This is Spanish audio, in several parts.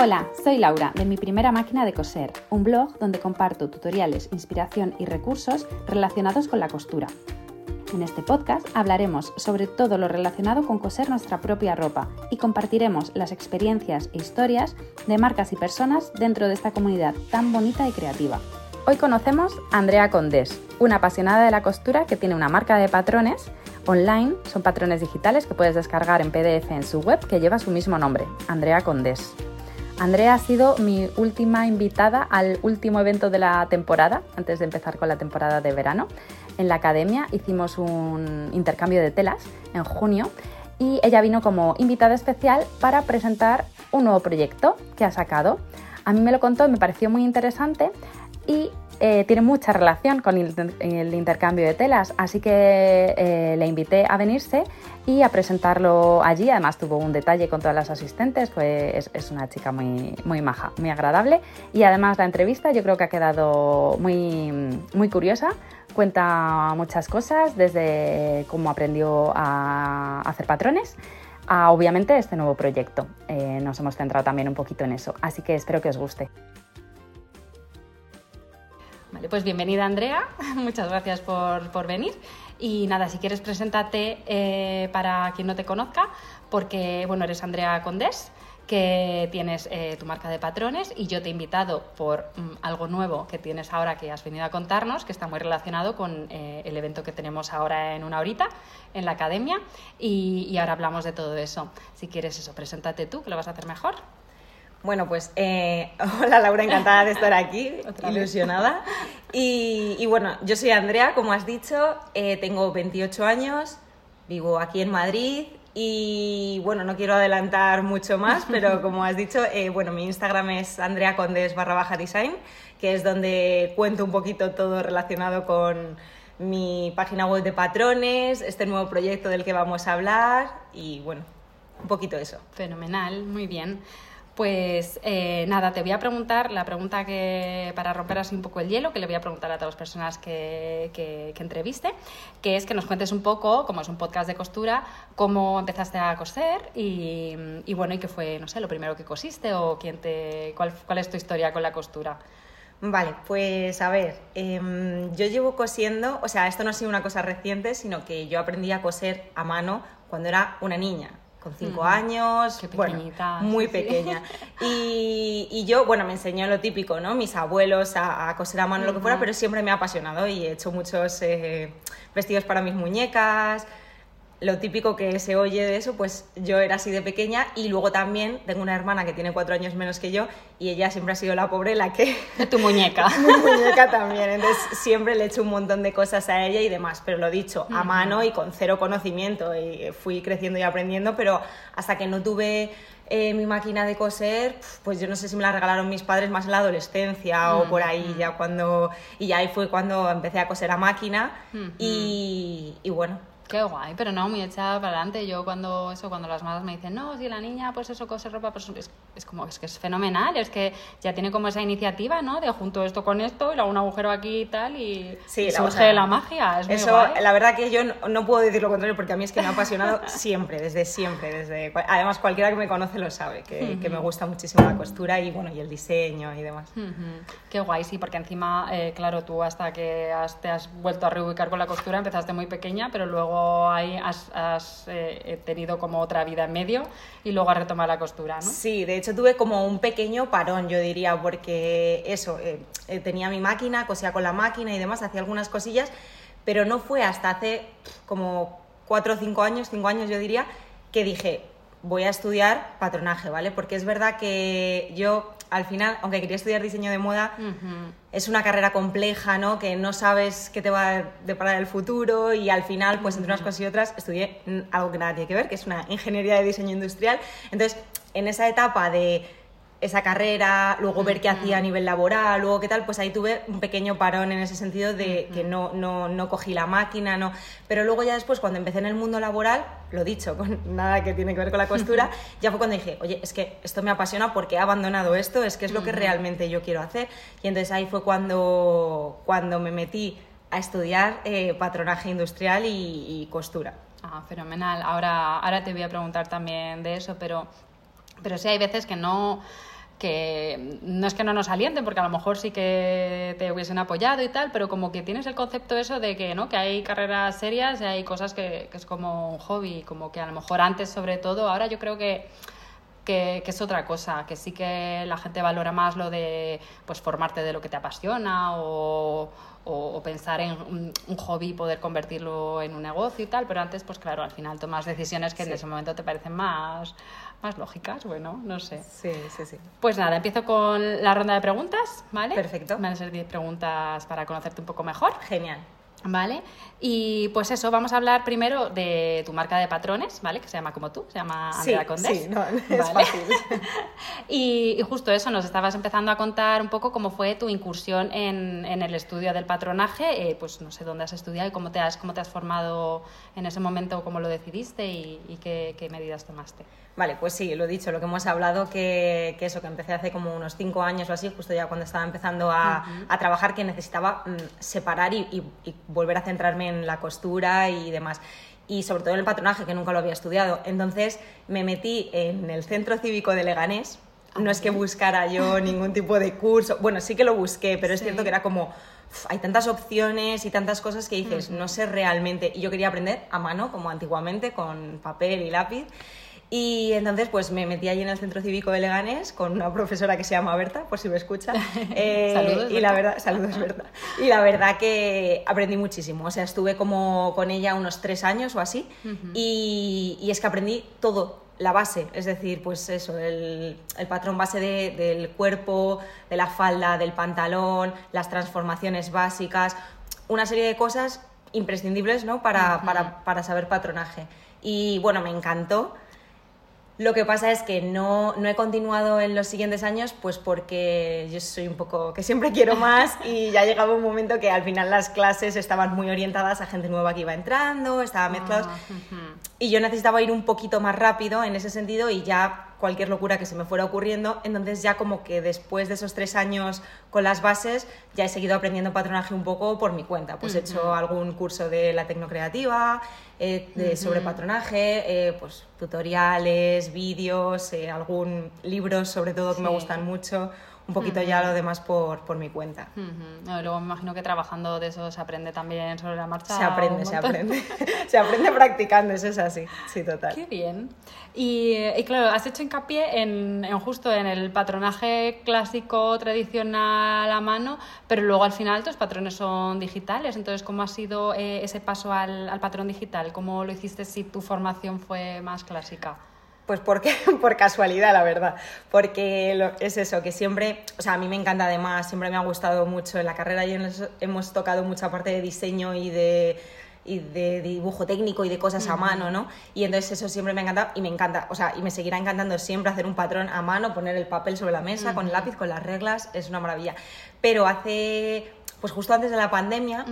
Hola, soy Laura de Mi Primera Máquina de Coser, un blog donde comparto tutoriales, inspiración y recursos relacionados con la costura. En este podcast hablaremos sobre todo lo relacionado con coser nuestra propia ropa y compartiremos las experiencias e historias de marcas y personas dentro de esta comunidad tan bonita y creativa. Hoy conocemos a Andrea Condés, una apasionada de la costura que tiene una marca de patrones online, son patrones digitales que puedes descargar en PDF en su web que lleva su mismo nombre, Andrea Condés. Andrea ha sido mi última invitada al último evento de la temporada, antes de empezar con la temporada de verano. En la academia hicimos un intercambio de telas en junio y ella vino como invitada especial para presentar un nuevo proyecto que ha sacado. A mí me lo contó me pareció muy interesante y eh, tiene mucha relación con el, intercambio de telas, así que eh, le invité a venirse y a presentarlo allí. Además tuvo un detalle con todas las asistentes, pues es, una chica muy, muy maja, muy agradable y además la entrevista yo creo que ha quedado muy, muy curiosa. Cuenta muchas cosas, desde cómo aprendió a hacer patrones a obviamente este nuevo proyecto. Eh, nos hemos centrado también un poquito en eso, así que espero que os guste. Pues bienvenida Andrea, muchas gracias por, venir. Y nada, si quieres preséntate eh, para quien no te conozca, porque bueno, eres Andrea Condés, que tienes eh, tu marca de patrones y yo te he invitado por mm, algo nuevo que tienes ahora que has venido a contarnos, que está muy relacionado con eh, el evento que tenemos ahora en una horita en la academia y, y ahora hablamos de todo eso. Si quieres eso, preséntate tú, que lo vas a hacer mejor. Bueno, pues eh, hola Laura, encantada de estar aquí, ilusionada. Y, bueno, yo soy Andrea, como has dicho, eh, tengo 28 años, vivo aquí en Madrid y bueno, no quiero adelantar mucho más, pero como has dicho, eh, bueno, mi Instagram es Andrea Condes barra baja design, que es donde cuento un poquito todo relacionado con mi página web de patrones, este nuevo proyecto del que vamos a hablar y bueno, un poquito eso. Fenomenal, muy bien. Pues eh, nada, te voy a preguntar la pregunta que, para romper así un poco el hielo, que le voy a preguntar a todas las personas que, que, entreviste, que es que nos cuentes un poco, como es un podcast de costura, cómo empezaste a coser y, bueno, y qué fue, no sé, lo primero que cosiste o quién te, cuál, cuál es tu historia con la costura. Vale, pues a ver, em, yo llevo cosiendo, o sea, esto no ha sido una cosa reciente, sino que yo aprendí a coser a mano cuando era una niña con cinco años, bueno, muy pequeña. Y, yo, bueno, me enseñó lo típico, ¿no? Mis abuelos a, coser a mano, lo que fuera, pero siempre me ha apasionado y he hecho muchos eh, vestidos para mis muñecas, lo típico que se oye de eso, pues yo era así de pequeña y luego también tengo una hermana que tiene cuatro años menos que yo y ella siempre ha sido la pobre la que... Tu muñeca. Mi muñeca también, entonces siempre le he hecho un montón de cosas a ella y demás, pero lo dicho, a mano y con cero conocimiento y fui creciendo y aprendiendo, pero hasta que no tuve eh, mi máquina de coser, pues yo no sé si me la regalaron mis padres más en la adolescencia o por ahí, ya cuando... Y ya ahí fue cuando empecé a coser a máquina y, y bueno Qué guay, pero no, muy echada para adelante. Yo cuando eso, cuando las madres me dicen, no, si la niña pues eso cose ropa, pues es, es, como, es que es fenomenal, es que ya tiene como esa iniciativa, ¿no? De junto esto con esto y le hago un agujero aquí y tal y, sí, surge la magia. Es eso, la verdad que yo no, puedo decir lo contrario porque a mí es que me ha apasionado siempre, desde siempre, desde además cualquiera que me conoce lo sabe, que, que me gusta muchísimo la costura y bueno, y el diseño y demás. Qué guay, sí, porque encima, eh, claro, tú hasta que te has vuelto a reubicar con la costura empezaste muy pequeña, pero luego ahí has, eh, tenido como otra vida en medio y luego has retomado la costura, ¿no? Sí, de hecho tuve como un pequeño parón, yo diría, porque eso, eh, eh, tenía mi máquina, cosía con la máquina y demás, hacía algunas cosillas, pero no fue hasta hace como cuatro o cinco años, cinco años yo diría, que dije, voy a estudiar patronaje, ¿vale? Porque es verdad que yo al final, aunque quería estudiar diseño de moda, es una carrera compleja, ¿no? Que no sabes qué te va a deparar el futuro y al final, pues entre unas cosas y otras, estudié algo que nada tiene que ver, que es una ingeniería de diseño industrial. Entonces, en esa etapa de esa carrera, luego ver qué hacía a nivel laboral, luego qué tal, pues ahí tuve un pequeño parón en ese sentido de que no, no, no cogí la máquina, no. Pero luego ya después, cuando empecé en el mundo laboral, lo dicho, con nada que tiene que ver con la costura, ya fue cuando dije, oye, es que esto me apasiona porque he abandonado esto, es que es lo que realmente yo quiero hacer. Y entonces ahí fue cuando, cuando me metí a estudiar eh, patronaje industrial y, y, costura. Ah, fenomenal. Ahora, ahora te voy a preguntar también de eso, pero, pero sí hay veces que no que no es que no nos alienten, porque a lo mejor sí que te hubiesen apoyado y tal, pero como que tienes el concepto eso de que, ¿no? que hay carreras serias y hay cosas que, que es como un hobby, como que a lo mejor antes sobre todo, ahora yo creo que que, es otra cosa, que sí que la gente valora más lo de pues formarte de lo que te apasiona o, pensar en un, hobby y poder convertirlo en un negocio y tal, pero antes, pues claro, al final tomas decisiones que en ese momento te parecen más, más lógicas, bueno, no sé. Sí, sí, sí. Pues nada, empiezo con la ronda de preguntas, ¿vale? Perfecto. Van a ser 10 preguntas para conocerte un poco mejor. Genial. ¿Vale? Y pues eso, vamos a hablar primero de tu marca de patrones, ¿vale? Que se llama como tú, se llama Andrea sí, Sí, no, es fácil. y, justo eso, nos estabas empezando a contar un poco cómo fue tu incursión en, en el estudio del patronaje, eh, pues no sé dónde has estudiado y cómo te has, cómo te has formado en ese momento, cómo lo decidiste y, y qué, qué medidas tomaste. Vale, pues sí, lo he dicho, lo que hemos hablado, que, que eso, que empecé hace como unos cinco años o así, justo ya cuando estaba empezando a, a trabajar, que necesitaba mm, separar y, y, volver a centrarme en la costura y demás. Y sobre todo en el patronaje, que nunca lo había estudiado. Entonces me metí en el Centro Cívico de Leganés. No es que buscara yo ningún tipo de curso. Bueno, sí que lo busqué, pero es cierto que era como hay tantas opciones y tantas cosas que dices, no sé realmente. Y yo quería aprender a mano, como antiguamente, con papel y lápiz. Y entonces pues me metí allí en el Centro Cívico de Leganés con una profesora que se llama Berta, por si me escucha. Eh, saludos. Y la verdad, saludos Berta. Y la verdad que aprendí muchísimo. O sea, estuve como con ella unos tres años o así. y, y, es que aprendí todo, la base. Es decir, pues eso, el, el patrón base de, del cuerpo, de la falda, del pantalón, las transformaciones básicas, una serie de cosas imprescindibles ¿no? para, para, para saber patronaje. Y bueno, me encantó. Lo que pasa es que no, no he continuado en los siguientes años, pues porque yo soy un poco que siempre quiero más y ya llegaba un momento que al final las clases estaban muy orientadas a gente nueva que iba entrando, estaba mezclados. Ah, y yo necesitaba ir un poquito más rápido en ese sentido y ya cualquier locura que se me fuera ocurriendo. Entonces ya como que después de esos tres años con las bases, ya he seguido aprendiendo patronaje un poco por mi cuenta. Pues he hecho algún curso de la tecnocreativa, eh, de, sobre patronaje, eh, pues tutoriales, vídeos, eh, algún libros sobre todo que me gustan mucho un poquito ya lo demás por, por mi cuenta. luego me imagino que trabajando de eso se aprende también sobre la marcha. Se aprende, se aprende. se aprende practicando, eso es así, sí, total. Qué bien. Y, y claro, has hecho hincapié en, en, justo en el patronaje clásico, tradicional a mano, pero luego al final tus patrones son digitales. Entonces, ¿cómo ha sido eh, ese paso al, al patrón digital? ¿Cómo lo hiciste si tu formación fue más clásica? Pues porque, por casualidad, la verdad. Porque es eso, que siempre, o sea, a mí me encanta además, siempre me ha gustado mucho en la carrera y hemos tocado mucha parte de diseño y de, y de dibujo técnico y de cosas a mano, ¿no? Y entonces eso siempre me ha encantado y me encanta, o sea, y me seguirá encantando siempre hacer un patrón a mano, poner el papel sobre la mesa con el lápiz, con las reglas, es una maravilla. Pero hace, pues justo antes de la pandemia,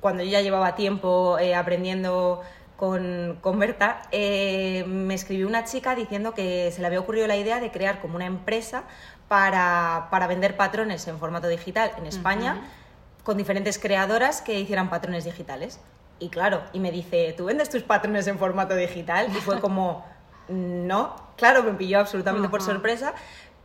cuando yo ya llevaba tiempo eh, aprendiendo con, con Berta, eh, me escribió una chica diciendo que se le había ocurrido la idea de crear como una empresa para, para vender patrones en formato digital en España con diferentes creadoras que hicieran patrones digitales. Y claro, y me dice, ¿tú vendes tus patrones en formato digital? Y fue como, no, claro, me pilló absolutamente por sorpresa,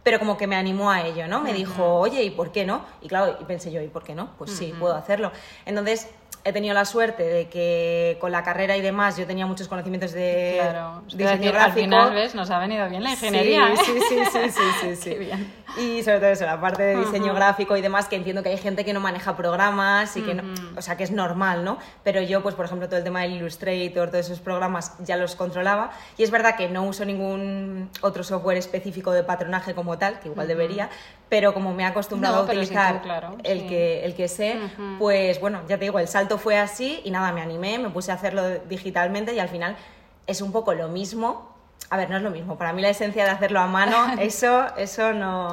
pero como que me animó a ello, ¿no? Me dijo, oye, ¿y por qué no? Y claro, y pensé yo, ¿y por qué no? Pues sí, puedo hacerlo. Entonces, he tenido la suerte de que con la carrera y demás yo tenía muchos conocimientos de claro. diseño gráfico. Al final, ¿ves? Nos ha venido bien la ingeniería. Sí, sí, sí, sí, sí, sí, bien. Y sobre todo eso, la parte de diseño gráfico y demás, que entiendo que hay gente que no maneja programas y que no, o sea, que es normal, ¿no? Pero yo, pues por ejemplo, todo el tema del Illustrator, todos esos programas ya los controlaba y es verdad que no uso ningún otro software específico de patronaje como tal, que igual debería, pero como me he acostumbrado a utilizar el, que, el que sé, pues bueno, ya te digo, el salto fue así y nada, me animé, me puse a hacerlo digitalmente y al final es un poco lo mismo. A ver, no es lo mismo. Para mí la esencia de hacerlo a mano, eso, eso no.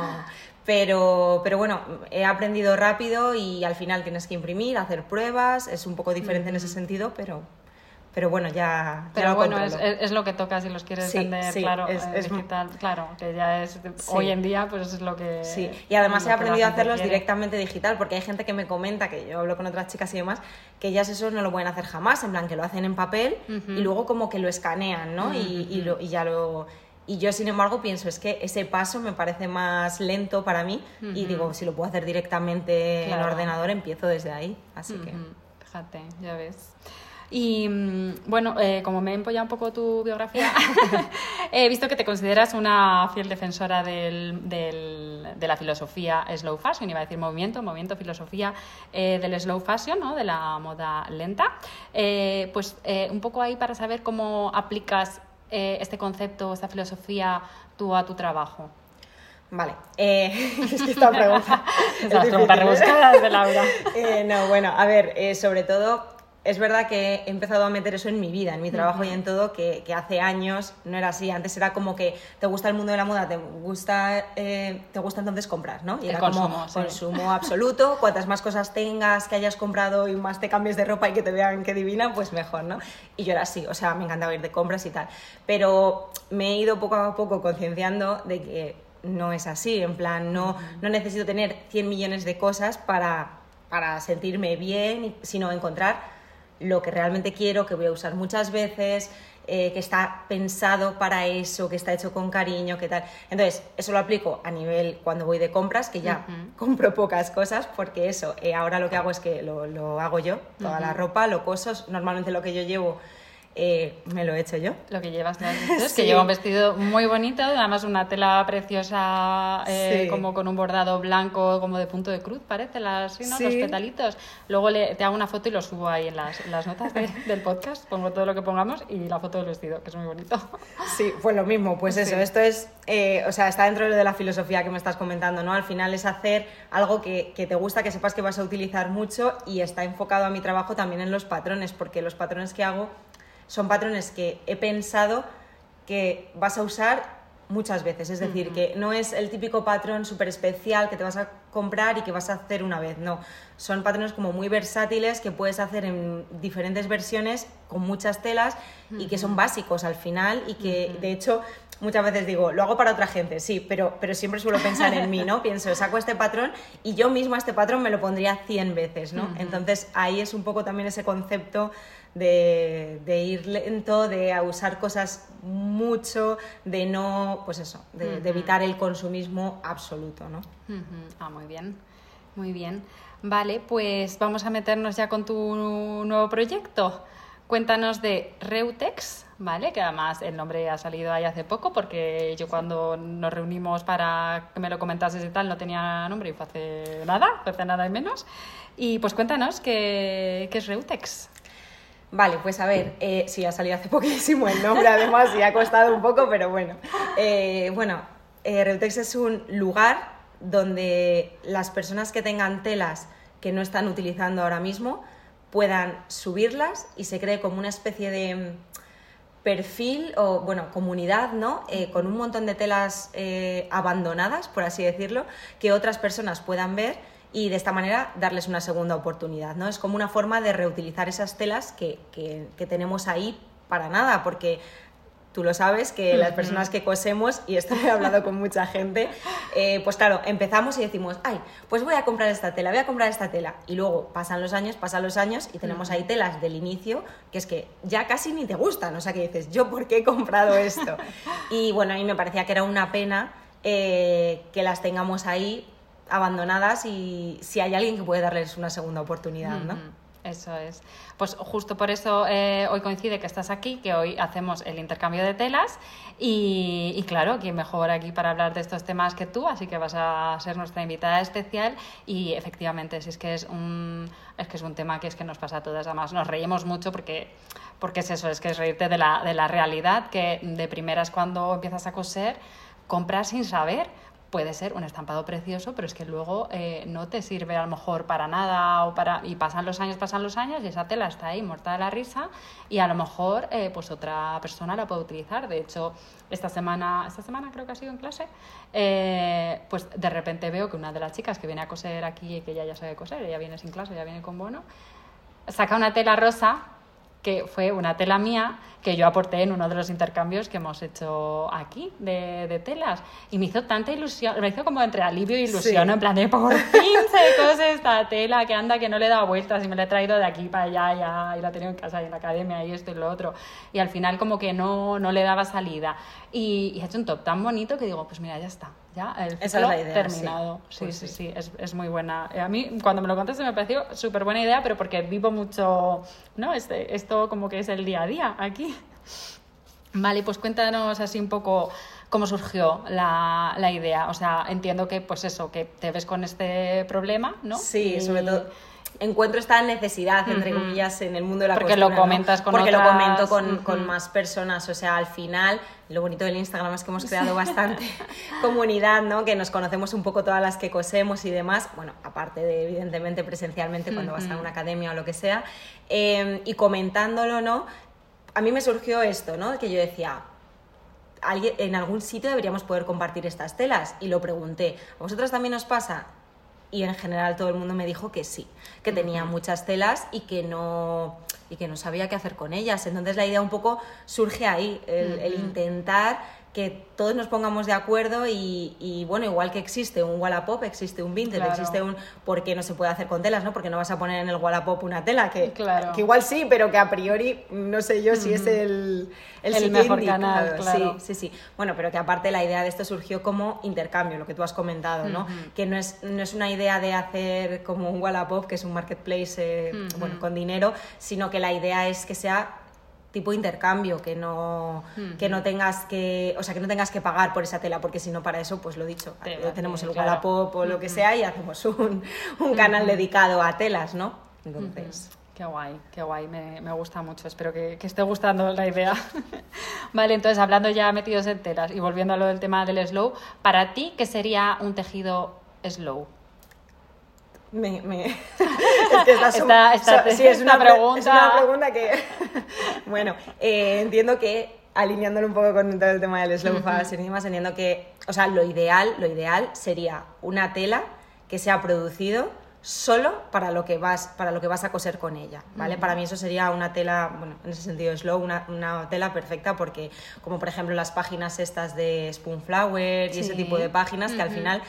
Pero, pero bueno, he aprendido rápido y al final tienes que imprimir, hacer pruebas. Es un poco diferente en ese sentido, pero, pero bueno, ya. Pero bueno, es, es, lo que toca si los quieres vender, claro, es, digital, claro, que ya es. Hoy en día, pues es lo que. Sí, y además he aprendido a hacerlos directamente digital, porque hay gente que me comenta, que yo hablo con otras chicas y demás, que ellas eso no lo pueden hacer jamás, en plan que lo hacen en papel y luego como que lo escanean, ¿no? y, y, lo, y ya lo Y yo, sin embargo, pienso, es que ese paso me parece más lento para mí y digo, si lo puedo hacer directamente en ordenador, empiezo desde ahí. Así que... Fíjate, ya ves. Y mm, bueno, eh, como me he empollado un poco tu biografía, he visto que te consideras una fiel defensora del, del, de la filosofía slow fashion, iba a decir movimiento, movimiento, filosofía eh, del slow fashion, ¿no? de la moda lenta. Eh, pues un poco ahí para saber cómo aplicas este concepto, esta filosofía tú a tu trabajo. Vale, es que esta pregunta. Las preguntas rebuscadas de Laura. no, bueno, a ver, sobre todo es verdad que he empezado a meter eso en mi vida, en mi trabajo y en todo, que, hace años no era así. Antes era como que te gusta el mundo de la moda, te gusta, eh, te gusta entonces comprar, ¿no? Y era como consumo absoluto. Cuantas más cosas tengas, que hayas comprado y más te cambies de ropa y que te vean que divina, pues mejor, ¿no? Y yo era así, o sea, me encantaba ir de compras y tal. Pero me he ido poco a poco concienciando de que no es así. En plan, no, no necesito tener 100 millones de cosas para, para sentirme bien, sino encontrar lo que realmente quiero, que voy a usar muchas veces, eh, que está pensado para eso, que está hecho con cariño, que tal. Entonces, eso lo aplico a nivel cuando voy de compras, que ya compro pocas cosas, porque eso, eh, ahora lo que hago es que lo, hago yo, toda la ropa, lo coso, normalmente lo que yo llevo eh, me lo he hecho yo. Lo que llevas, es que lleva un vestido muy bonito, además una tela preciosa, eh, como con un bordado blanco, como de punto de cruz, parece, las, ¿no? los petalitos. Luego le, te hago una foto y lo subo ahí en las, las notas del podcast, pongo todo lo que pongamos y la foto del vestido, que es muy bonito. Sí, pues lo mismo, pues eso, esto es, eh, o sea, está dentro de la filosofía que me estás comentando, ¿no? Al final es hacer algo que, que te gusta, que sepas que vas a utilizar mucho y está enfocado a mi trabajo también en los patrones, porque los patrones que hago son patrones que he pensado que vas a usar muchas veces. Es decir, que no es el típico patrón súper especial que te vas a comprar y que vas a hacer una vez. No, son patrones como muy versátiles que puedes hacer en diferentes versiones con muchas telas y que son básicos al final y que de hecho muchas veces digo, lo hago para otra gente, sí, pero, pero siempre suelo pensar en mí, ¿no? Pienso, saco este patrón y yo misma este patrón me lo pondría 100 veces, ¿no? Entonces ahí es un poco también ese concepto de, ir lento, de usar cosas mucho, de no, pues eso, de, evitar el consumismo absoluto, ¿no? Ah, muy bien, muy bien. Vale, pues vamos a meternos ya con tu nuevo proyecto. Cuéntanos de Reutex, ¿vale? Que además el nombre ha salido ahí hace poco porque yo cuando nos reunimos para que me lo comentases y tal no tenía nombre y fue hace nada, fue hace nada y menos. Y pues cuéntanos qué, qué es Reutex. Vale, pues a ver, eh, sí, ha salido hace poquísimo el nombre, además, y ha costado un poco, pero bueno. Eh, bueno, eh, Reutex es un lugar donde las personas que tengan telas que no están utilizando ahora mismo puedan subirlas y se cree como una especie de mm, perfil o, bueno, comunidad, ¿no? Eh, con un montón de telas abandonadas, por así decirlo, que otras personas puedan ver y de esta manera darles una segunda oportunidad. ¿no? Es como una forma de reutilizar esas telas que, que, tenemos ahí para nada, porque tú lo sabes que las personas que cosemos, y esto he hablado con mucha gente, eh, pues claro, empezamos y decimos, ay, pues voy a comprar esta tela, voy a comprar esta tela. Y luego pasan los años, pasan los años y tenemos ahí telas del inicio que es que ya casi ni te gustan. O sea, que dices, ¿yo por qué he comprado esto? Y bueno, a mí me parecía que era una pena eh, que las tengamos ahí abandonadas y si hay alguien que puede darles una segunda oportunidad, ¿no? Eso es. Pues justo por eso eh, hoy coincide que estás aquí, que hoy hacemos el intercambio de telas y, claro, quién mejor aquí para hablar de estos temas que tú, así que vas a ser nuestra invitada especial y efectivamente, si es que es un, es que es un tema que es que nos pasa a todas, además nos reímos mucho porque, porque es eso, es que es reírte de la, de la realidad, que de primeras cuando empiezas a coser compras sin saber, puede ser un estampado precioso, pero es que luego eh, no te sirve a lo mejor para nada o para y pasan los años, pasan los años y esa tela está ahí muerta de la risa y a lo mejor eh, pues otra persona la puede utilizar. De hecho, esta semana, esta semana creo que ha sido en clase, eh, pues de repente veo que una de las chicas que viene a coser aquí y que ella ya sabe coser, ella viene sin clase, ella viene con bono, saca una tela rosa que fue una tela mía que yo aporté en uno de los intercambios que hemos hecho aquí de, de telas. Y me hizo tanta ilusión, me hizo como entre alivio e ilusión, Sí. en plan de por fin se cose esta tela que anda, que no le he dado vueltas y me la he traído de aquí para allá ya, y la he tenido en casa y en la academia y esto y lo otro. Y al final como que no, no le daba salida. Y, y he hecho un top tan bonito que digo, pues mira, ya está. Ya, el Esa es ciclo la idea, terminado. sí. Sí, Pues sí, sí. sí, es, es muy buena. Eh, A mí, cuando me lo contaste, me pareció súper buena idea, pero porque vivo mucho, ¿no? Este, esto como que es el día a día aquí. Vale, pues cuéntanos así un poco cómo surgió la, la idea. O sea, entiendo que, pues eso, que te ves con este problema, ¿no? Sí, Y- sobre todo encuentro esta necesidad, entre comillas, en el mundo de la Porque lo comentas con Porque lo comento con, con más personas, o sea, al final, lo bonito del Instagram es que hemos creado bastante comunidad, ¿no? Que nos conocemos un poco todas las que cosemos y demás, bueno, aparte de, evidentemente, presencialmente cuando vas a una academia o lo que sea, eh, y comentándolo, ¿no? A mí me surgió esto, ¿no? Que yo decía, alguien, en algún sitio deberíamos poder compartir estas telas. Y lo pregunté, ¿a vosotras también os pasa? Y en general todo el mundo me dijo que sí, que tenía muchas telas y que no y que no sabía qué hacer con ellas. Entonces la idea un poco surge ahí, el, el intentar que todos nos pongamos de acuerdo y, y, bueno, igual que existe un Wallapop, existe un Vinted, Claro. existe un... ¿Por qué no se puede hacer con telas, no? Porque no vas a poner en el Wallapop una tela que, Claro. que igual sí, pero que a priori no sé yo si es el, El mejor canal, claro. Sí, sí, sí. Bueno, pero que aparte la idea de esto surgió como intercambio, lo que tú has comentado, ¿no? Que no es, no es una idea de hacer como un Wallapop, que es un marketplace eh, bueno, con dinero, sino que la idea es que sea tipo intercambio, que no, que no tengas que, o sea, que no tengas que pagar por esa tela, porque si no para eso, pues lo dicho, tenemos el claro. Wallapop o lo que sea y hacemos un, un canal dedicado a telas, ¿no? Entonces, Qué guay, qué guay, me, me gusta mucho. Espero que, que esté gustando la idea. vale, entonces hablando ya metidos en telas y volviendo a lo del tema del slow, para ti, ¿qué sería un tejido slow? Me, me- es que Esta- esta- so- sí, es una pre- pregunta- Es una pregunta. que. bueno, eh, entiendo que alineándolo un poco con todo el tema del slow fashion y demás, entiendo que, o sea, lo ideal, lo ideal sería una tela que se ha producido solo para lo que vas para lo que vas a coser con ella vale para mí eso sería una tela bueno en ese sentido slow una, una tela perfecta porque como por ejemplo las páginas estas de Spoonflower y ese tipo de páginas que al final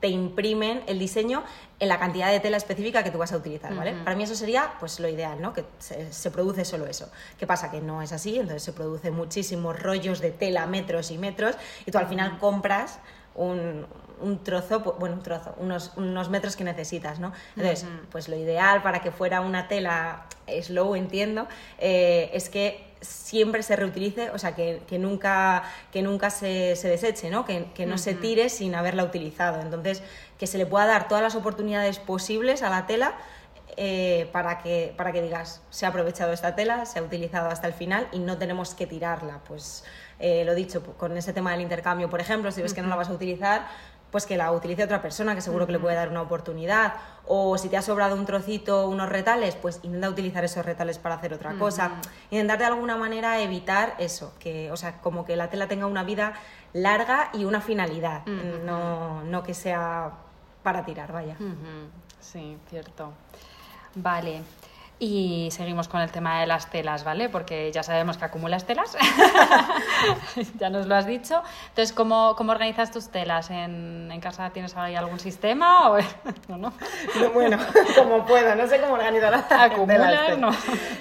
te imprimen el diseño en la cantidad de tela específica que tú vas a utilizar, ¿vale? Para mí eso sería pues lo ideal, ¿no? Que se, se produce solo eso. ¿Qué pasa? Que no es así, entonces se producen muchísimos rollos de tela, metros y metros, y tú al final compras un, un trozo, pu- bueno, un trozo, unos, unos metros que necesitas, ¿no? Entonces, pues lo ideal para que fuera una tela slow, entiendo, eh, es que siempre se reutilice, o sea, que, que nunca, que nunca se, se deseche, ¿no? Que, que no se tire sin haberla utilizado. Entonces, que se le pueda dar todas las oportunidades posibles a la tela eh, para, que, para que digas, se ha aprovechado esta tela, se ha utilizado hasta el final y no tenemos que tirarla. Pues eh, lo dicho, con ese tema del intercambio, por ejemplo, si ves que no la vas a utilizar, pues que la utilice otra persona que seguro que le puede dar una oportunidad. O si te ha sobrado un trocito, unos retales, pues intenta utilizar esos retales para hacer otra cosa. Intentar de alguna manera evitar eso, que, o sea, como que la tela tenga una vida larga y una finalidad, no, no que sea para tirar, vaya. Sí, cierto. Vale. Y seguimos con el tema de las telas, ¿vale? Porque ya sabemos que acumulas telas. ya nos lo has dicho. Entonces, ¿cómo, cómo organizas tus telas? ¿En, en casa tienes ahí algún sistema? O... no, no. No, bueno, como puedo, no sé cómo organizar la Acumular, telas, no.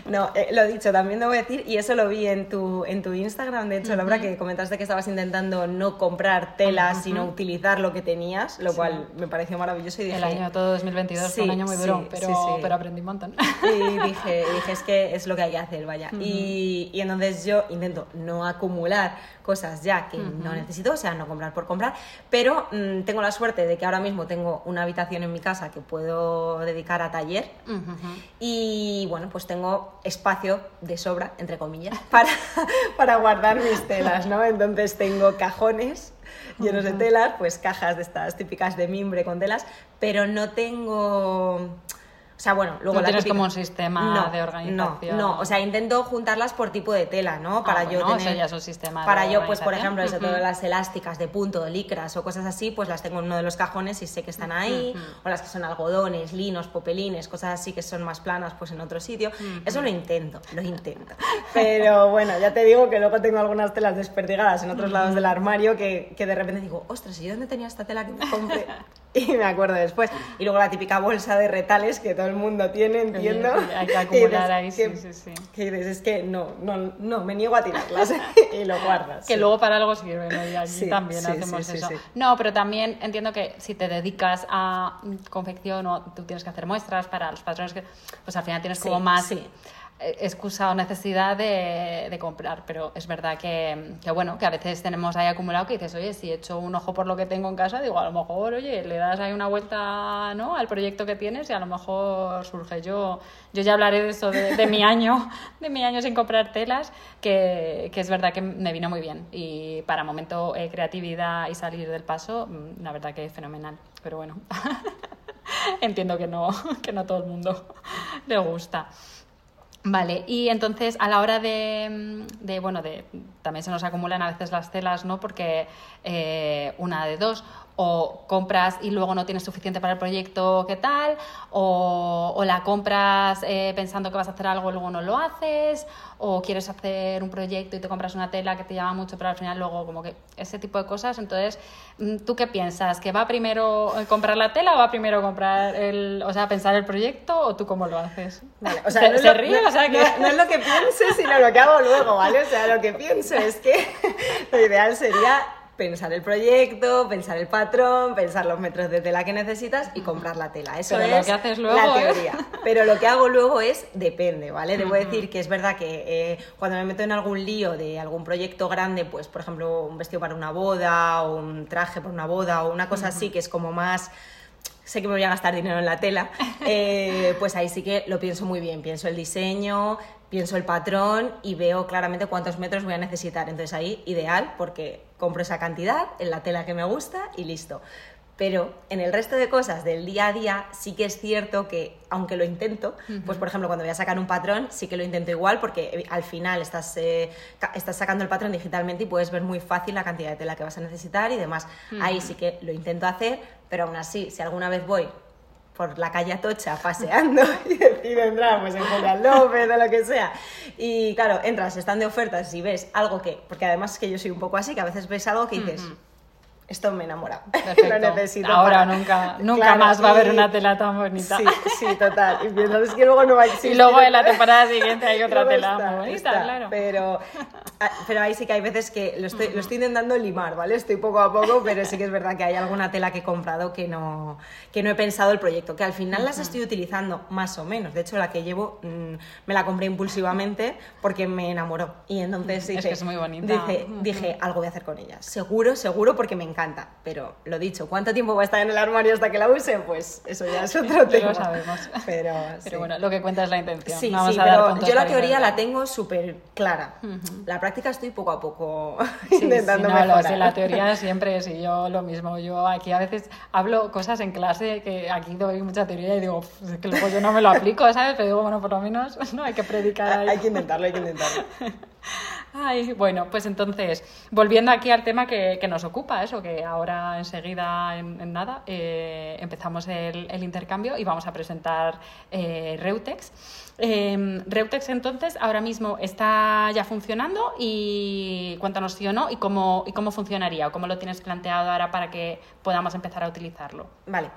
No, eh, lo dicho, también debo decir, y eso lo vi en tu, en tu Instagram, de hecho, Laura, que comentaste que estabas intentando no comprar telas, sino utilizar lo que tenías, lo cual me pareció maravilloso y dije... El año todo 2022 fue un Sí, año muy sí, duro, pero, sí, sí. pero aprendí un montón. Y dije, dije, es que es lo que hay que hacer, vaya. y, y entonces yo intento no acumular cosas ya que no necesito, o sea, no comprar por comprar, pero mm, tengo la suerte de que ahora mismo tengo una habitación en mi casa que puedo dedicar a taller y bueno, pues tengo espacio de sobra, entre comillas, para, para guardar mis telas, ¿no? Entonces tengo cajones llenos de telas, pues cajas de estas típicas de mimbre con telas, pero no tengo... O sea, bueno, luego no la tienes típica- como un sistema No, de organización. No, no, o sea, intento juntarlas por tipo de tela, ¿no? Ah, Para yo bueno, tener... eso ya es un sistema de Para yo, pues, por ejemplo, eso, todas las elásticas de punto, de licras o cosas así, pues las tengo en uno de los cajones y sé que están ahí. O las que son algodones, linos, popelines, cosas así que son más planas, pues en otro sitio. Eso lo intento, lo intento. Pero bueno, ya te digo que luego tengo algunas telas desperdigadas en otros lados del armario que, que de repente digo, ostras, ¿y yo dónde tenía esta tela que me compré? Y me acuerdo después. Y luego la típica bolsa de retales que todo el mundo tiene, entiendo. Hay que acumular ahí, sí, sí, sí. Que dices, es que no, no, no, me niego a tirarlas y lo guardas. Que sí. luego para algo sirve, ¿no? Y Sí, también sí, hacemos eso. No, pero también entiendo que si te dedicas a confección o tú tienes que hacer muestras para los patrones, que, pues al final tienes como más sí. Excusa o necesidad de, de comprar. Pero es verdad que, que, bueno, que a veces tenemos ahí acumulado que dices, oye, si echo un ojo por lo que tengo en casa, digo, a lo mejor, oye, le das ahí una vuelta ¿no? al proyecto que tienes y a lo mejor surge. Yo, yo ya hablaré de eso, de, de mi año, de mi año sin comprar telas, que, que es verdad que me vino muy bien. Y para momento eh, creatividad y salir del paso, mm, la verdad que es fenomenal. Pero bueno, entiendo que no, que no a todo el mundo le gusta. Vale, y entonces a la hora de, mm, de, bueno, de, también se nos acumulan a veces las telas, ¿no? Porque eh, una de dos, o compras y luego no tienes suficiente para el proyecto, ¿qué tal? O, o la compras eh, pensando que vas a hacer algo y luego no lo haces, o quieres hacer un proyecto y te compras una tela que te llama mucho, pero al final luego como que ese tipo de cosas. Entonces, mm, ¿tú qué piensas? ¿Que va primero eh, comprar la tela o va primero comprar el, o sea, pensar el proyecto o tú cómo lo haces? Vale, o sea, se, no se lo- ríe, no- o sea que... no- no es lo que piense, sino lo que hago luego, ¿vale? O sea, lo que pienso es que lo ideal sería pensar el proyecto, pensar el patrón, pensar los metros de tela que necesitas y comprar la tela. Eso Pero lo es que haces luego, la ¿eh? teoría. Pero lo que hago luego es depende, ¿vale? Debo decir que es verdad que eh, cuando me meto en algún lío de algún proyecto grande, pues por ejemplo un vestido para una boda o un traje para una boda o una cosa así que es como más sé que me voy a gastar dinero en la tela, eh, pues ahí sí que lo pienso muy bien. Pienso el diseño, pienso el patrón y veo claramente cuántos metros voy a necesitar. Entonces ahí ideal porque compro esa cantidad en la tela que me gusta y listo. Pero en el resto de cosas del día a día sí que es cierto que, aunque lo intento, pues por ejemplo cuando voy a sacar un patrón sí que lo intento igual porque eh, al final estás, eh, estás sacando el patrón digitalmente y puedes ver muy fácil la cantidad de tela que vas a necesitar y demás. Ahí sí que lo intento hacer, pero aún así, si alguna vez voy por la calle Atocha paseando y decido entrar pues en Julián López o lo que sea. Y claro, entras, están de ofertas y ves algo que, porque además es que yo soy un poco así, que a veces ves algo que dices, esto me enamora, Perfecto. lo necesito. Ahora para-". nunca, nunca Claro, más va a haber una tela tan bonita. Sí, sí, total. Y es que luego no va a existir. Y luego en la temporada siguiente hay otra tela está, muy bonita, está. claro. Pero, ah, pero ahí sí que hay veces que lo estoy, lo estoy intentando limar, ¿vale? Estoy poco a poco, pero sí que es verdad que hay alguna tela que he comprado que no, que no he pensado el proyecto, que al final las estoy utilizando más o menos. De hecho, la que llevo mm, me la compré impulsivamente porque me enamoró. Y entonces Es dije, que es muy bonita. Dije, dije, algo voy a hacer con ella. Seguro, seguro, porque me encanta. Pero lo dicho, ¿cuánto tiempo va a estar en el armario hasta que la use? Pues eso ya es otro tema. lo sabemos. Pero, Pero sí. bueno, lo que cuenta es la intención. Sí, Vamos sí, a pero yo la teoría la tengo súper clara. La práctica estoy poco a poco intentando sí, no, lo mejorar. sé, la teoría siempre es y yo lo mismo. Yo aquí a veces hablo cosas en clase que aquí doy mucha teoría y digo, "Pff, es que luego yo no me lo aplico, ¿sabes? Pero digo, bueno, por lo menos no hay que predicar ahí. Hay que intentarlo, hay que intentarlo. Ay, bueno, pues entonces, volviendo aquí al tema que, que nos ocupa, eso, que ahora enseguida, en, en nada, eh, empezamos el, el intercambio y vamos a presentar eh, Reutex. Eh, Reutex entonces ahora mismo está ya funcionando y cuéntanos sí o no y cómo, y cómo funcionaría o cómo lo tienes planteado ahora para que podamos empezar a utilizarlo. Vale.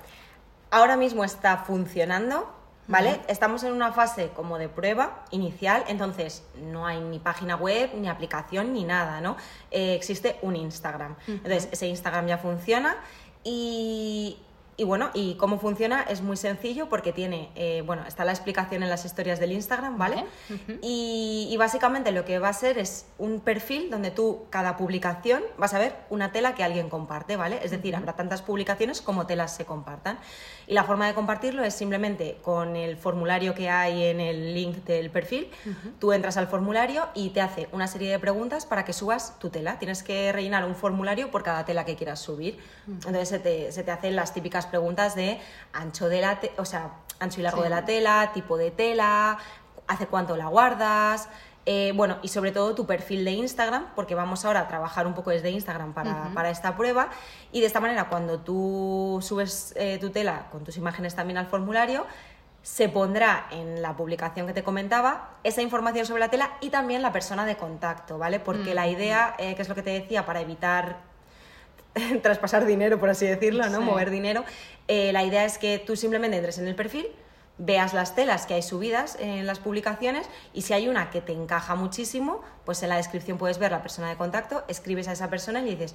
Ahora mismo está funcionando, ¿vale? Estamos en una fase como de prueba inicial, entonces no hay ni página web, ni aplicación, ni nada, ¿no? Eh, existe un Instagram. Entonces, ese Instagram ya funciona y, y bueno, y cómo funciona es muy sencillo porque tiene, eh, bueno, está la explicación en las historias del Instagram, ¿vale? Y, y básicamente lo que va a ser es un perfil donde tú, cada publicación, vas a ver una tela que alguien comparte, ¿vale? Es decir, habrá tantas publicaciones como telas se compartan. Y la forma de compartirlo es simplemente con el formulario que hay en el link del perfil. Tú entras al formulario y te hace una serie de preguntas para que subas tu tela. Tienes que rellenar un formulario por cada tela que quieras subir. Entonces se te, se te hacen las típicas preguntas de ancho de la o sea, ancho y largo Sí. de la tela, tipo de tela, hace cuánto la guardas. Eh, bueno, y sobre todo tu perfil de Instagram, porque vamos ahora a trabajar un poco desde Instagram para, para esta prueba. Y de esta manera, cuando tú subes eh, tu tela con tus imágenes también al formulario, se pondrá en la publicación que te comentaba esa información sobre la tela y también la persona de contacto, ¿vale? Porque la idea, eh, que es lo que te decía, para evitar traspasar dinero, por así decirlo, ¿no? Sí. Mover dinero. Eh, la idea es que tú simplemente entres en el perfil, veas las telas que hay subidas en las publicaciones y si hay una que te encaja muchísimo, pues en la descripción puedes ver la persona de contacto, escribes a esa persona y le dices,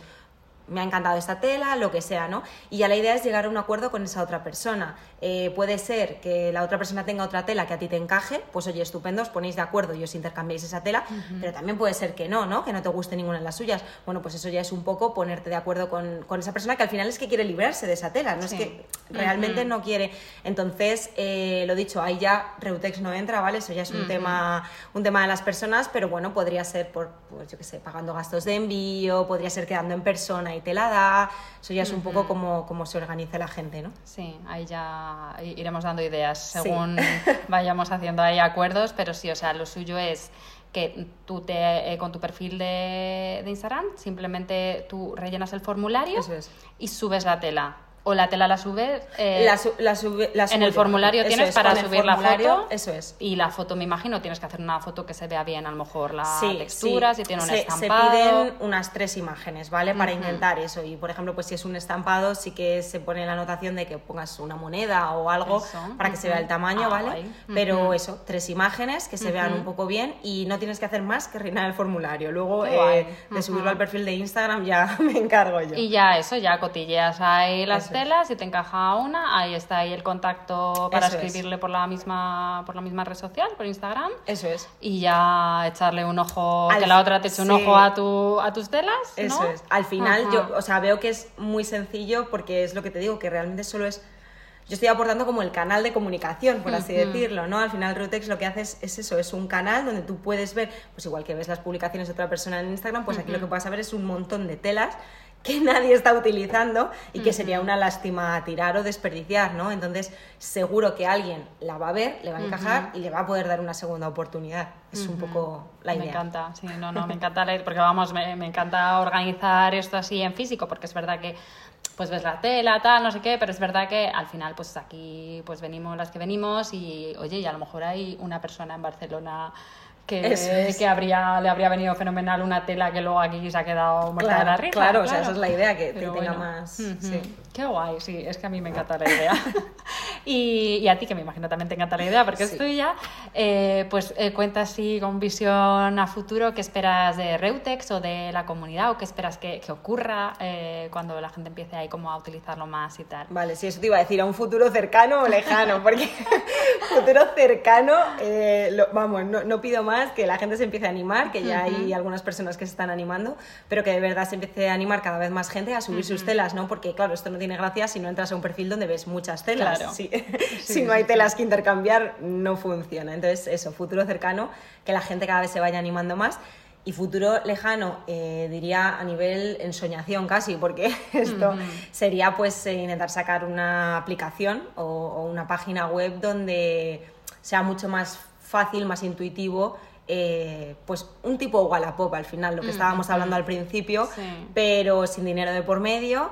me ha encantado esta tela, lo que sea, ¿no? Y ya la idea es llegar a un acuerdo con esa otra persona. Eh, puede ser que la otra persona tenga otra tela que a ti te encaje, pues oye, estupendo, os ponéis de acuerdo y os intercambiáis esa tela, pero también puede ser que no, ¿no? Que no te guste ninguna de las suyas. Bueno, pues eso ya es un poco ponerte de acuerdo con, con esa persona que al final es que quiere librarse de esa tela, no Sí. es que realmente no quiere. Entonces, eh, lo dicho, ahí ya Reutex no entra, ¿vale? Eso ya es un, tema, un tema de las personas, pero bueno, podría ser por, pues yo qué sé, pagando gastos de envío, podría ser quedando en persona y te la da. Eso ya es un poco como, como se organiza la gente, ¿no? Sí, ahí ya iremos dando ideas Sí. según vayamos haciendo ahí acuerdos, pero sí, o sea, lo suyo es que tú te, eh, con tu perfil de, de Instagram simplemente tú rellenas el formulario Eso es. y subes la tela. O la tela la subes... eh, La su- la sube- la en el formulario tienes es, para subir la foto. Eso es. Y la foto, me imagino, tienes que hacer una foto que se vea bien, a lo mejor la Sí, textura, sí. si tiene un se, estampado. Se piden unas tres imágenes, ¿vale? Para intentar eso. Y, por ejemplo, pues si es un estampado, sí que se pone la anotación de que pongas una moneda o algo Eso, para que se vea el tamaño, Ah, ¿vale? Pero eso, tres imágenes que se vean un poco bien y no tienes que hacer más que rellenar el formulario. Luego, eh, de subirlo al perfil de Instagram ya me encargo yo. Y ya eso, ya cotilleas ahí las Es. telas, si te encaja una, ahí está ahí el contacto para Eso es. escribirle por la misma por la misma red social, por Instagram. Eso es. Y ya echarle un ojo, Al- que la otra te eche un sí. ojo a, tu, a tus telas, ¿no? Eso es. Al final, Ajá. yo, o sea, veo que es muy sencillo porque es lo que te digo, que realmente solo es. Yo estoy aportando como el canal de comunicación, por así decirlo, ¿no? Al final, Rutex lo que hace es, es eso, es un canal donde tú puedes ver, pues igual que ves las publicaciones de otra persona en Instagram, pues aquí lo que vas a ver es un montón de telas que nadie está utilizando y que sería una lástima tirar o desperdiciar, ¿no? Entonces, seguro que alguien la va a ver, le va a encajar y le va a poder dar una segunda oportunidad. Es un poco la idea. Me encanta, sí, no, no, me encanta leer, porque vamos, me, me encanta organizar esto así en físico, porque es verdad que pues ves la tela, tal, no sé qué, pero es verdad que al final pues aquí pues venimos las que venimos y oye, y a lo mejor hay una persona en Barcelona que, es. que habría, le habría venido fenomenal una tela que luego aquí se ha quedado muerta de la Claro, risa. claro, o sea, esa es la idea, que te tenga bueno. más... Ujú. sí. Qué guay, sí, es que a mí me encanta la idea. y, y a ti, que me imagino también te encanta la idea, porque es Sí. tuya, eh, pues eh, cuenta así con visión a futuro qué esperas de Reutex o de la comunidad o qué esperas que, que ocurra eh, cuando la gente empiece ahí como a utilizarlo más y tal. Vale, sí, eso te iba a decir, a un futuro cercano o lejano, porque futuro cercano, eh, lo- vamos, no, no pido más que la gente se empiece a animar, que ya hay algunas personas que se están animando, pero que de verdad se empiece a animar cada vez más gente a subir sus telas, ¿no? Porque claro, esto no tiene gracia si no entras a un perfil donde ves muchas telas. Claro. Si, Sí, si no hay telas que intercambiar, no funciona. Entonces, eso, futuro cercano, que la gente cada vez se vaya animando más. Y futuro lejano, eh, diría a nivel ensoñación casi, porque esto sería pues eh, intentar sacar una aplicación o, o una página web donde sea mucho más fácil, más intuitivo, eh, pues un tipo Wallapop al final, lo que estábamos hablando al principio, Sí. pero sin dinero de por medio.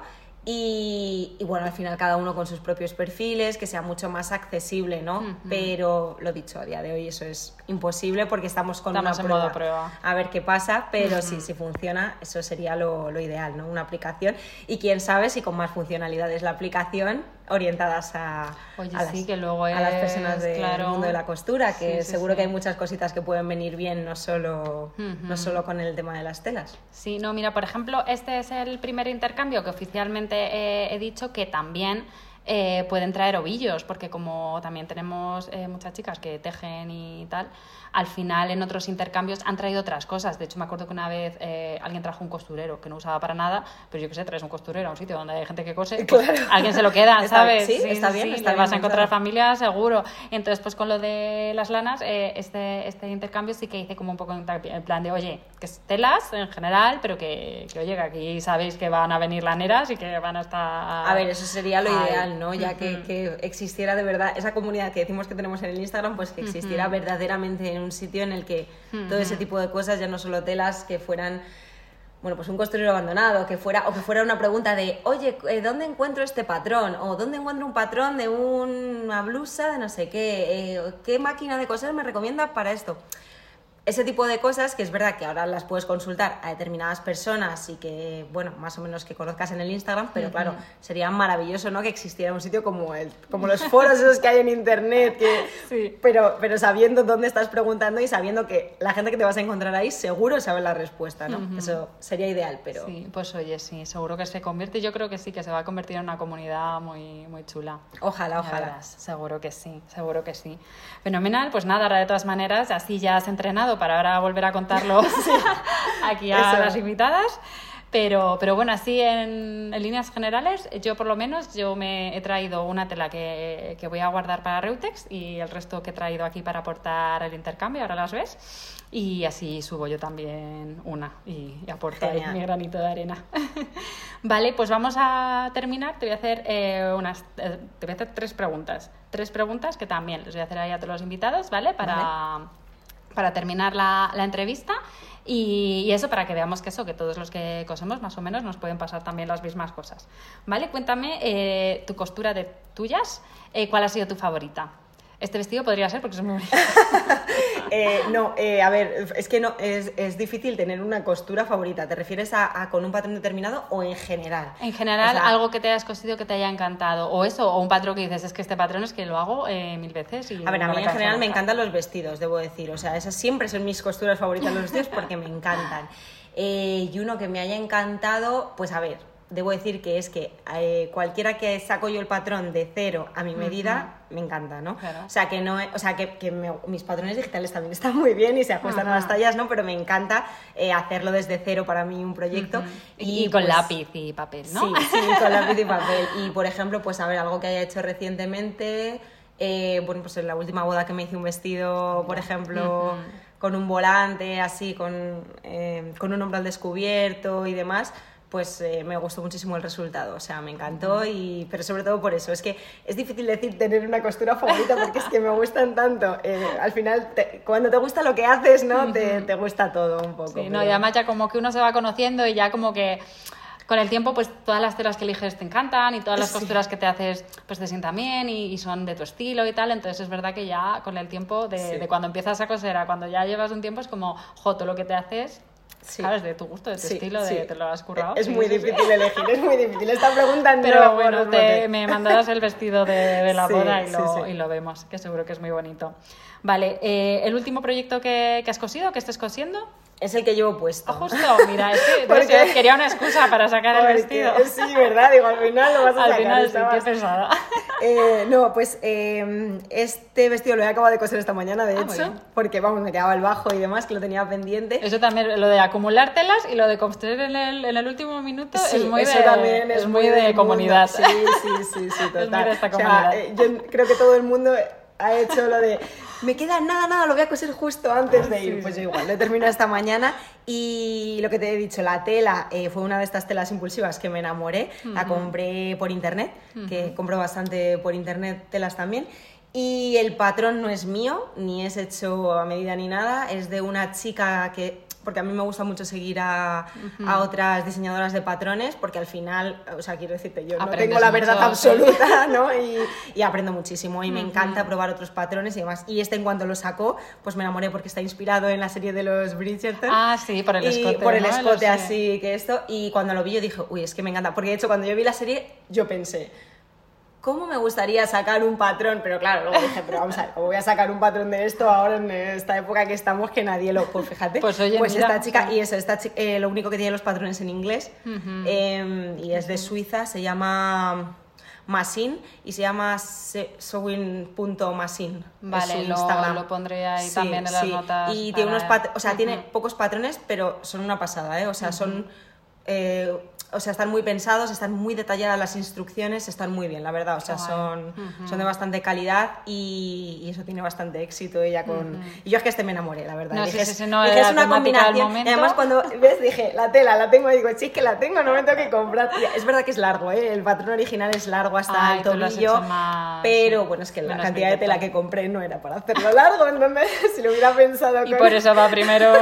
Y, y bueno, al final cada uno con sus propios perfiles, que sea mucho más accesible, ¿no? Pero lo dicho, a día de hoy eso es imposible porque estamos con Estamos una en prueba. modo prueba. A ver qué pasa, pero sí, si funciona, eso sería lo, lo ideal, ¿no? Una aplicación. Y quién sabe si con más funcionalidades la aplicación orientadas a, Oye, a, las, sí, que luego a las es, personas del claro. mundo de la costura, que Sí, seguro que hay muchas cositas que pueden venir bien, no solo, no solo con el tema de las telas. Sí, no, mira, por ejemplo, este es el primer intercambio que oficialmente eh, he dicho que también eh, pueden traer ovillos, porque como también tenemos eh, muchas chicas que tejen y tal, al final en otros intercambios han traído otras cosas. De hecho, me acuerdo que una vez eh, alguien trajo un costurero que no usaba para nada, pero yo qué sé, traes un costurero a un sitio donde hay gente que cose, pues, Claro. alguien se lo queda, ¿sabes? sí, está bien, está le bien vas a encontrar familia seguro. Entonces, pues con lo de las lanas, eh, este, este intercambio sí que hice como un poco en plan de, oye, que es telas en general, pero que, que, oye, que aquí sabéis que van a venir laneras y que van a estar... A ver, eso sería lo Ay, ideal, ¿no? Ya que, que existiera de verdad esa comunidad que decimos que tenemos en el Instagram, pues que existiera verdaderamente en un sitio en el que todo ese tipo de cosas, ya no solo telas, que fueran bueno, pues un costurero abandonado, que fuera, o que fuera una pregunta de, oye, eh, ¿dónde encuentro este patrón? O ¿dónde encuentro un patrón de una blusa de no sé qué? Eh, ¿Qué máquina de coser me recomienda para esto? Ese tipo de cosas que es verdad que ahora las puedes consultar a determinadas personas y que, bueno, más o menos que conozcas en el Instagram, pero claro, sería maravilloso, ¿no? Que existiera un sitio como el, como los foros esos que hay en internet, que, pero, pero sabiendo dónde estás preguntando y sabiendo que la gente que te vas a encontrar ahí seguro sabe la respuesta, ¿no? Eso sería ideal, pero... Sí, pues oye, sí, seguro que se convierte, yo creo que sí, que se va a convertir en una comunidad muy, muy chula. Ojalá, ojalá. seguro que sí, seguro que sí. Fenomenal, pues nada, ahora de todas maneras, así ya has entrenado para ahora volver a contarlo aquí a las invitadas. Pero, pero bueno, así en, líneas generales, yo por lo menos yo me he traído una tela que, que, voy a guardar para Reutex y el resto que he traído aquí para aportar el intercambio, ahora las ves. Y así subo yo también una y, aporto mi granito de arena. vale, pues vamos a terminar. Te voy a hacer eh, unas, eh, te voy a hacer tres preguntas. Tres preguntas que también les voy a hacer ahí a todos los invitados, ¿vale? Para para terminar la, entrevista. Y, eso para que veamos que eso, que todos los que cosemos más o menos nos pueden pasar también las mismas cosas. ¿Vale? Cuéntame eh, tu costura de tuyas, eh, ¿cuál ha sido tu favorita? Este vestido podría ser porque es muy eh, no, eh, a ver, es que no es, es, difícil tener una costura favorita. ¿Te refieres a, con un patrón determinado o en general? En general, algo que te hayas cosido que te haya encantado. O eso, o un patrón que dices, es que este patrón es que lo hago eh, mil veces. Y a ver, a mí en general me encantan los vestidos, debo decir. O sea, esas siempre son mis costuras favoritas los vestidos porque me encantan. y uno que me haya encantado, pues a ver, debo decir que es que eh, cualquiera que saco yo el patrón de cero a mi medida, me encanta, ¿no? O sea, que, no, o sea, que, mis patrones digitales también están muy bien y se ajustan a las tallas, ¿no? Pero me encanta eh, hacerlo desde cero para mí un proyecto. y, con pues lápiz y papel, ¿no? Sí, sí, con lápiz y papel. Y, por ejemplo, pues a ver, algo que haya hecho recientemente... Eh, bueno, pues en la última boda que me hice un vestido, por ejemplo, con un volante, así, con, con un hombro al descubierto y demás, pues eh, me gustó muchísimo el resultado, o sea, me encantó, y, pero sobre todo por eso, es que es difícil decir tener una costura favorita porque es que me gustan tanto, eh, al final cuando te gusta lo que haces, ¿no? Te, te gusta todo un poco. Sí, no, y además ya como que uno se va conociendo y ya como que con el tiempo, pues todas las telas que eliges te encantan y todas las costuras que te haces, pues te sientan bien y, son de tu estilo y tal. Entonces es verdad que ya con el tiempo, de, de, cuando empiezas a coser a cuando ya llevas un tiempo, es como, joto, lo que te haces Sí. ¿Sabes? De tu gusto, de tu estilo, de te lo has currado. Es muy difícil elegir, es muy difícil. Esta pregunta no Pero bueno, te, me mandarás el vestido de, la boda y lo, y lo, vemos, que seguro que es muy bonito. Vale, eh, ¿el último proyecto que, que has cosido, que estés cosiendo? Es el que llevo puesto. Oh, justo, mira, es que quería una excusa para sacar el vestido. Sí, ¿verdad? Digo, al final lo vas a al sacar. Al final sí, qué pesada. Eh, no, pues eh, este vestido lo he acabado de coser esta mañana, de ah, hecho, porque vamos, me quedaba el bajo y demás, que lo tenía pendiente. Eso también, lo de acumular telas y lo de construir en el, en el último minuto es muy eso de, también es, muy de, comunidad. Sí, sí, sí, sí, total. Es muy de esta comunidad. O sea, eh, yo creo que todo el mundo ha hecho lo de me queda nada, nada, lo voy a coser justo antes de ir. Pues igual, lo termino esta mañana y lo que te he dicho, la tela eh, fue una de estas telas impulsivas que me enamoré, la compré por internet, que compro bastante por internet telas también. Y el patrón no es mío, ni es hecho a medida ni nada, es de una chica que porque a mí me gusta mucho seguir a, a, otras diseñadoras de patrones, porque al final, o sea, quiero decirte, yo no tengo la verdad absoluta, ¿no? Y, y, aprendo muchísimo y me encanta probar otros patrones y demás. Y este en cuanto lo sacó, pues me enamoré porque está inspirado en la serie de los Bridgerton. Ah, sí, por el escote. Por el escote así que esto. Y cuando lo vi yo dije, uy, es que me encanta. Porque de hecho cuando yo vi la serie, yo pensé, ¿cómo me gustaría sacar un patrón? Pero claro, luego dije, pero vamos a ver, voy a sacar un patrón de esto ahora en esta época que estamos que nadie lo... Pues fíjate, pues, oye, pues esta chica, y eso, esta chica, eh, lo único que tiene los patrones en inglés, em, y es de Suiza, se llama... Masin y se llama sewing.masin. Vale, lo, Instagram. lo pondré ahí también en las notas. Y tiene unos o sea, tiene pocos patrones, pero son una pasada, ¿eh? O sea, son eh, o sea, están muy pensados, están muy detalladas las instrucciones, están muy bien, la verdad. O sea, son, son de bastante calidad y, y eso tiene bastante éxito ella con... Y yo es que este me enamoré, la verdad. No, dije, sí, sí, no, dije, es una combinación. Y además cuando ves, dije, la tela, la tengo, y digo, sí, que la tengo, no me tengo que comprar. Es verdad que es largo, ¿eh? El patrón original es largo hasta Ay, el tobillo, pero bueno, es que la cantidad de tela que compré no era para hacerlo largo, entonces si lo hubiera pensado Y con- por eso va primero,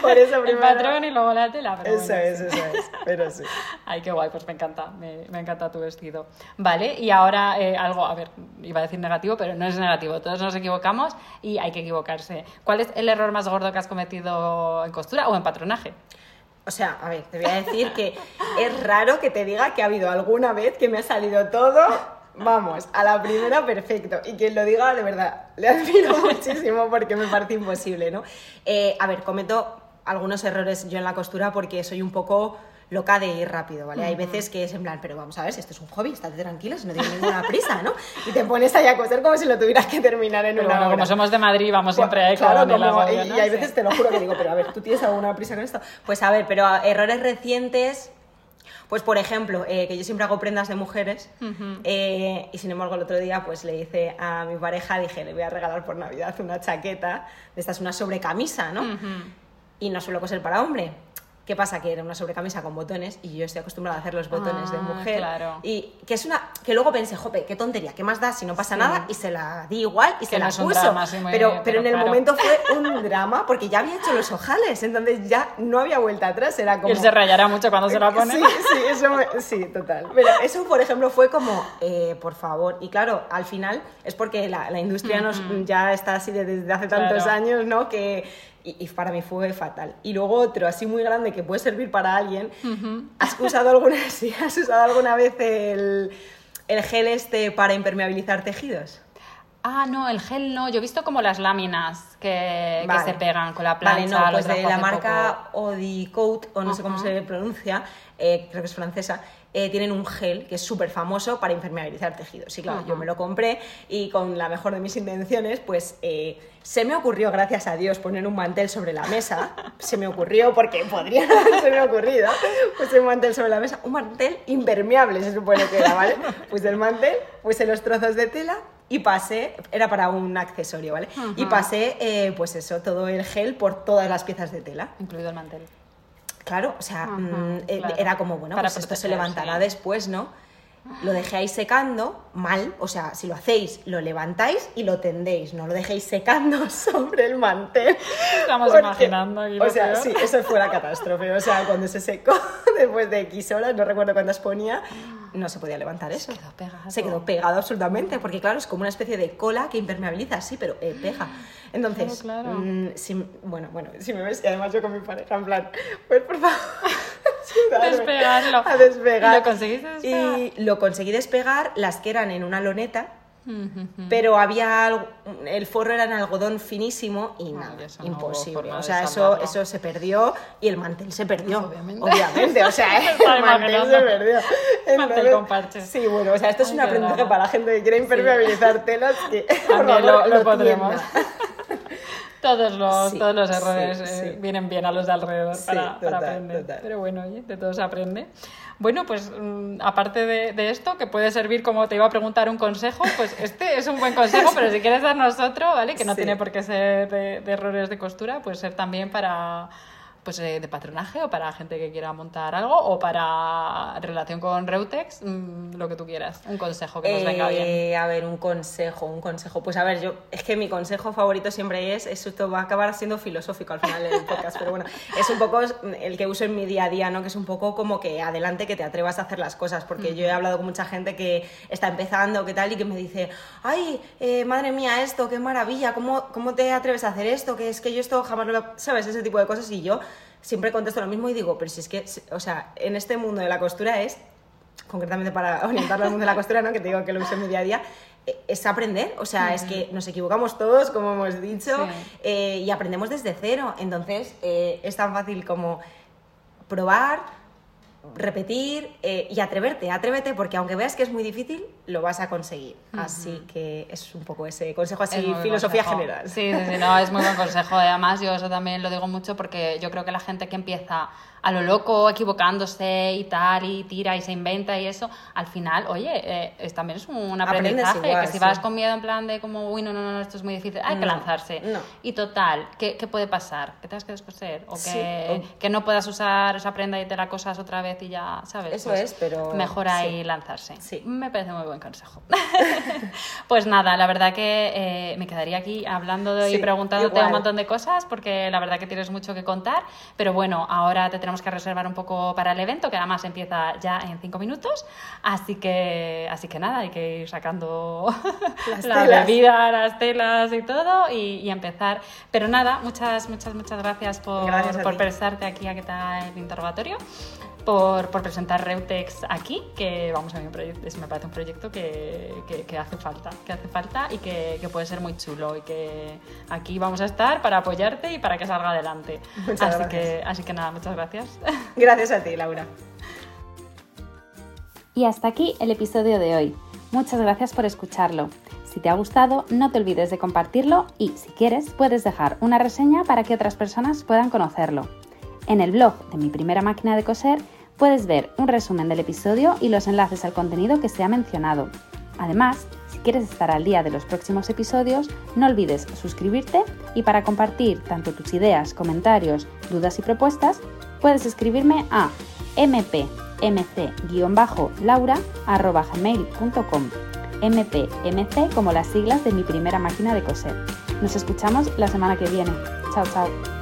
Por eso el primero. patrón y luego la tela. Pero Eso bueno, es, sí. eso es, pero sí. Ay, qué guay, pues me encanta, me, encanta tu vestido. Vale, y ahora eh, algo, a ver, iba a decir negativo, pero no es negativo, todos nos equivocamos y hay que equivocarse. ¿Cuál es el error más gordo que has cometido en costura o en patronaje? O sea, a ver, te voy a decir que es raro que te diga que ha habido alguna vez que me ha salido todo, vamos, a la primera perfecto. Y quien lo diga, de verdad, le admiro muchísimo porque me parece imposible, ¿no? Eh, a ver, cometo algunos errores yo en la costura porque soy un poco loca de ir rápido, ¿vale? Hay veces que es en plan, pero vamos a ver, si esto es un hobby, estate tranquila, si no tienes ninguna prisa, ¿no? Y te pones ahí a coser como si lo tuvieras que terminar en Pero una bueno, hora. como somos de Madrid, vamos siempre ahí Claro, como- y, ¿no? y hay Sí. veces te lo juro que digo, pero a ver, ¿tú tienes alguna prisa con esto? Pues a ver, pero a- errores recientes, pues por ejemplo, eh, que yo siempre hago prendas de mujeres eh, y sin embargo el otro día pues le hice a mi pareja, dije, le voy a regalar por Navidad una chaqueta, esta es una sobrecamisa, ¿no? Y no suelo coser para hombre. ¿Qué pasa? Que era una sobrecamisa con botones y yo estoy acostumbrada a hacer los botones de Ah, mujer. claro. Y que es una. que luego pensé, jope, qué tontería, ¿qué más da si no pasa Sí. nada? Y se la di igual y Que se no la puso. drama, sí, muy- pero, pero pero en el momento fue un drama porque ya había hecho los ojales, entonces ya no había vuelta atrás. Era como. Y él se rayará mucho cuando se la pone. Sí, sí, eso me- sí, total. Pero eso, por ejemplo, fue como, eh, por favor. Y claro, al final es porque la, la industria nos, ya está así de- desde hace tantos años, ¿no? Que, y, y para mí fue fatal. Y luego otro, así muy grande, que puede servir para alguien. ¿Has usado alguna, sí, ¿has usado alguna vez el, el gel este para impermeabilizar tejidos? Ah, no, el gel no. Yo he visto como las láminas que, que Vale. se pegan con la plancha. Vale, no, pues de la marca Odicoat, o no sé cómo se pronuncia, eh, creo que es francesa, eh, tienen un gel que es súper famoso para impermeabilizar tejidos. Y claro, yo me lo compré y con la mejor de mis intenciones, pues eh, se me ocurrió, gracias a Dios, poner un mantel sobre la mesa. Se me ocurrió porque podría no haberse me ocurrido. Puse un mantel sobre la mesa, un mantel impermeable se supone que era, ¿vale? Puse el mantel, puse los trozos de tela y pasé, era para un accesorio, ¿vale? Y pasé, eh, pues eso, todo el gel por todas las piezas de tela. Incluido el mantel. Claro, o sea, Ajá, mm, eh, claro. era como, bueno, Para pues esto se levantará sí. después, ¿no? Lo dejéis secando mal, o sea, si lo hacéis, lo levantáis y lo tendéis, no lo dejéis secando sobre el mantel. Estamos imaginando aquí lo O sea, peor. sí, eso fue la catástrofe. O sea, cuando se secó, después de X horas, no recuerdo cuántas ponía, no se podía levantar eso. quedó pegado. Se quedó pegado absolutamente, porque claro, es como una especie de cola que impermeabiliza, sí, pero eh, pega. Entonces, Claro, claro. mm, si- bueno, bueno, si me ves, y además yo con mi pareja, en plan, pues por favor, Despegarlo. A despegar. ¿Y lo conseguiste despegar? Y lo conseguí despegar, las que eran en una loneta, Pero había algo- el forro era en algodón finísimo y nada, no imposible. o sea, eso, eso se perdió y el mantel se perdió. Obviamente. Obviamente, o sea, el mantel se perdió. Mantel con parches. Sí, bueno, o sea, esto es Ay, un aprendizaje para la gente que quiere impermeabilizar telas que lo, lo podremos. Todos los, Sí, todos los sí, errores eh, sí. vienen bien a los de alrededor para, para aprender. total. Pero bueno, oye, de todo se aprende. Bueno, pues mm, aparte de, de esto, que puede servir como te iba a preguntar un consejo, pues este es un buen consejo, pero si quieres darnos otro, ¿vale? Que no tiene por qué ser de, de errores de costura, puede ser también para pues eh, de patronaje o para gente que quiera montar algo o para relación con Reutex, mm, lo que tú quieras. Un consejo que nos venga bien. Eh, a ver, un consejo, un consejo. Pues a ver, yo, es que mi consejo favorito siempre es, esto va a acabar siendo filosófico al final del podcast, pero bueno, es un poco el que uso en mi día a día, ¿no? Que es un poco como que adelante que te atrevas a hacer las cosas, porque yo he hablado con mucha gente que está empezando, que tal, y que me dice, ay, eh, madre mía, esto, qué maravilla, ¿cómo, ¿cómo te atreves a hacer esto? Que es que yo esto jamás lo... ¿Sabes? Ese tipo de cosas, y yo siempre contesto lo mismo y digo, pero si es que, o sea, en este mundo de la costura es concretamente para orientarlo al mundo de la costura, ¿no? que te digo que lo uso en mi día a día, eh, es aprender. O sea, es que nos equivocamos todos, como hemos dicho, Sí. eh, y aprendemos desde cero. Entonces, eh, es tan fácil como probar, repetir eh, y atreverte, atrévete, porque aunque veas que es muy difícil, lo vas a conseguir. Así que es un poco ese consejo así, filosofía consejo. general. Sí, sí, sí, no, es muy buen consejo. Además, yo eso también lo digo mucho porque yo creo que la gente que empieza a lo loco, equivocándose y tal, y tira y se inventa y eso, al final, oye, eh, es, también es un aprendizaje, igual, que si sí. vas con miedo en plan de como, uy, no, no, no, esto es muy difícil, hay que lanzarse. no. Y total, ¿qué, qué puede pasar? Que tengas que descoser o que, o- que no puedas usar esa prenda y te la cosas otra vez y ya, ¿sabes? Eso Pues es, pero Mejor ahí lanzarse. Sí. Me parece muy buen consejo. pues nada, la verdad que eh, me quedaría aquí hablando y Sí, preguntándote igual. un montón de cosas porque la verdad que tienes mucho que contar. Pero bueno, ahora te tenemos que reservar un poco para el evento, que además empieza ya en cinco minutos. Así que, así que nada, hay que ir sacando Las la telas. bebida, las telas y todo y, y empezar. Pero nada, muchas, muchas, muchas gracias por, Gracias por prestarte aquí a que haga el interrogatorio. Por, por presentar Reutex aquí, que vamos a mí me parece- me parece un proyecto que, que- que hace falta, que hace falta y que, que puede ser muy chulo y que aquí vamos a estar para apoyarte y para que salga adelante. Muchas así gracias. que, así que nada, muchas gracias. Gracias a ti, Laura. Y hasta aquí el episodio de hoy. Muchas gracias por escucharlo. Si te ha gustado, no te olvides de compartirlo y, si quieres, puedes dejar una reseña para que otras personas puedan conocerlo. En el blog de mi primera máquina de coser puedes ver un resumen del episodio y los enlaces al contenido que se ha mencionado. Además, si quieres estar al día de los próximos episodios, no olvides suscribirte y para compartir tanto tus ideas, comentarios, dudas y propuestas, puedes escribirme a mpmc-laura.gmail.com mpmc como las siglas de mi primera máquina de coser. Nos escuchamos la semana que viene. Chao, chao.